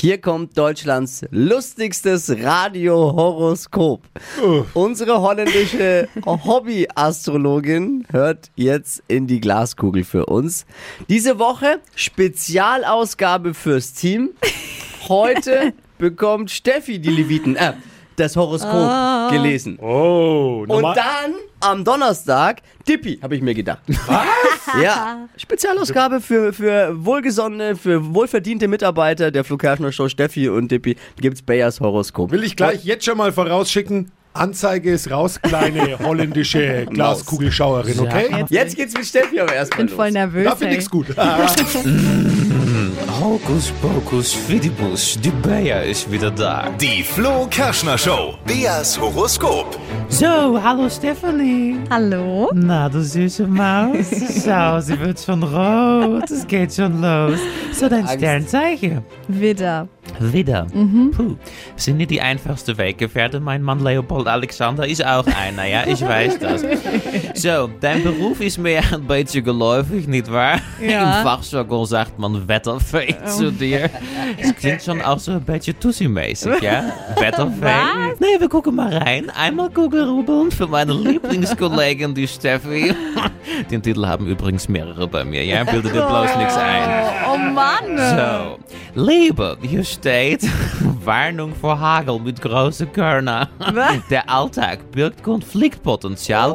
Hier kommt Deutschlands lustigstes Radiohoroskop. Unsere holländische Hobbyastrologin hört jetzt in die Glaskugel für uns. Diese Woche Spezialausgabe fürs Team. Heute bekommt Steffi die Leviten, äh, das Horoskop gelesen. Oh, Und dann am Donnerstag Dippi, habe ich mir gedacht. Was? Ja, Spezialausgabe für, für wohlgesonnene, für wohlverdiente Mitarbeiter der Kerschner Show Steffi und Dippi. Gibt's Bayers Horoskop. will ich gleich jetzt schon mal vorausschicken. Anzeige ist raus, kleine holländische Glaskugelschauerin, okay? Jetzt geht's mit Steffi aber erstmal bin voll los. nervös. Da finde ich's gut. Hokus Pokus Fidibus, die Bayer ist wieder da. Die Flo Kerschner Show. Beas Horoskop. So, hallo Stephanie. Hallo? Na, du süße Maus. So, sie wird schon rot. Es geht schon los. So, dein Sternzeichen. Widder. Widder. Puh. Sind nicht die einfachste Weggefährte. Mein Mann Leopold Alexander ist auch einer, ja, ich weiß das. So, dein Beruf ist mir ein bisschen geläufig, nicht wahr? Ja. Im Fachjargon sagt man Wetterfee zu dir. Es klingt schon auch so ein bisschen Tussi-mäßig, ja? Wetterfee. Nee, wir gucken mal rein. Einmal Kugelrubeln für meine Lieblingskollegin, die Steffi. Den Titel haben übrigens mehrere bei mir, ja? Bilde dir bloß nichts ein. Oh Mann. So, Liebe, hier steht Warnung vor Hagel mit großen Körner. Der Alltag birgt Konfliktpotenzial.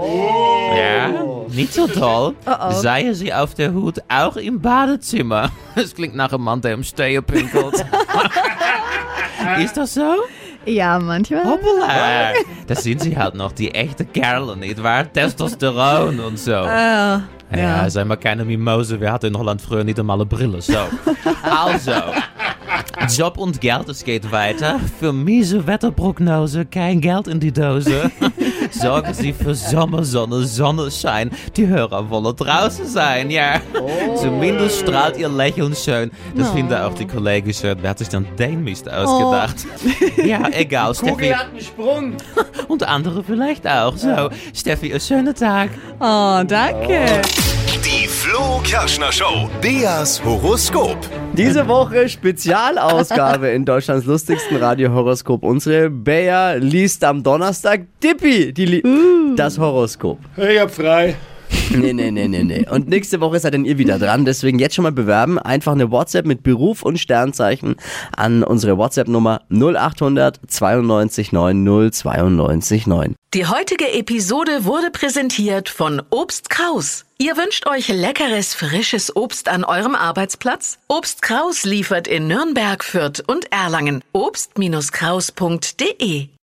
Ja, nicht so toll. Seien Sie auf der Hut, auch im Badezimmer. Es klingt nach einem Mann, der im pinkelt. Ist das so? Ja, manchmal. Hoppala. Das sind sie halt noch, die echte Kerle, nicht wahr? Testosteron und so. Äh, Ja, ja. sei mal keine Mimose. Wir hatten in Holland früher nicht einmal eine Brille. So. also, Job und Geld, es geht weiter. Für miese Wetterprognose kein Geld in die Dose. Sorgen Sie für Sommersonne, Sonnenschein. Die Hörer wollen draußen sein, ja. Zumindest strahlt Ihr Lächeln schön. Das finden auch die Kollegen schön. Wer hat sich dann den Mist ausgedacht? Ja, egal. Steffi hat einen Sprung. und andere vielleicht auch. So, Steffi, einen schönen Tag. Oh, danke. Flo Kerschner Show. Beas Horoskop. Diese Woche Spezialausgabe in Deutschlands lustigsten Radiohoroskop. Unsere Bayer liest am Donnerstag Dippi die Li das Horoskop. Ich hab frei. Nee, nee, nee, nee, nee. Und nächste Woche seid dann ihr wieder dran. Deswegen jetzt schon mal bewerben. Einfach eine WhatsApp mit Beruf und Sternzeichen an unsere WhatsApp-Nummer 0800 92 90 92 9. Die heutige Episode wurde präsentiert von Obst Kraus. Ihr wünscht euch leckeres, frisches Obst an eurem Arbeitsplatz? Obst Kraus liefert in Nürnberg, Fürth und Erlangen. Obst-Kraus.de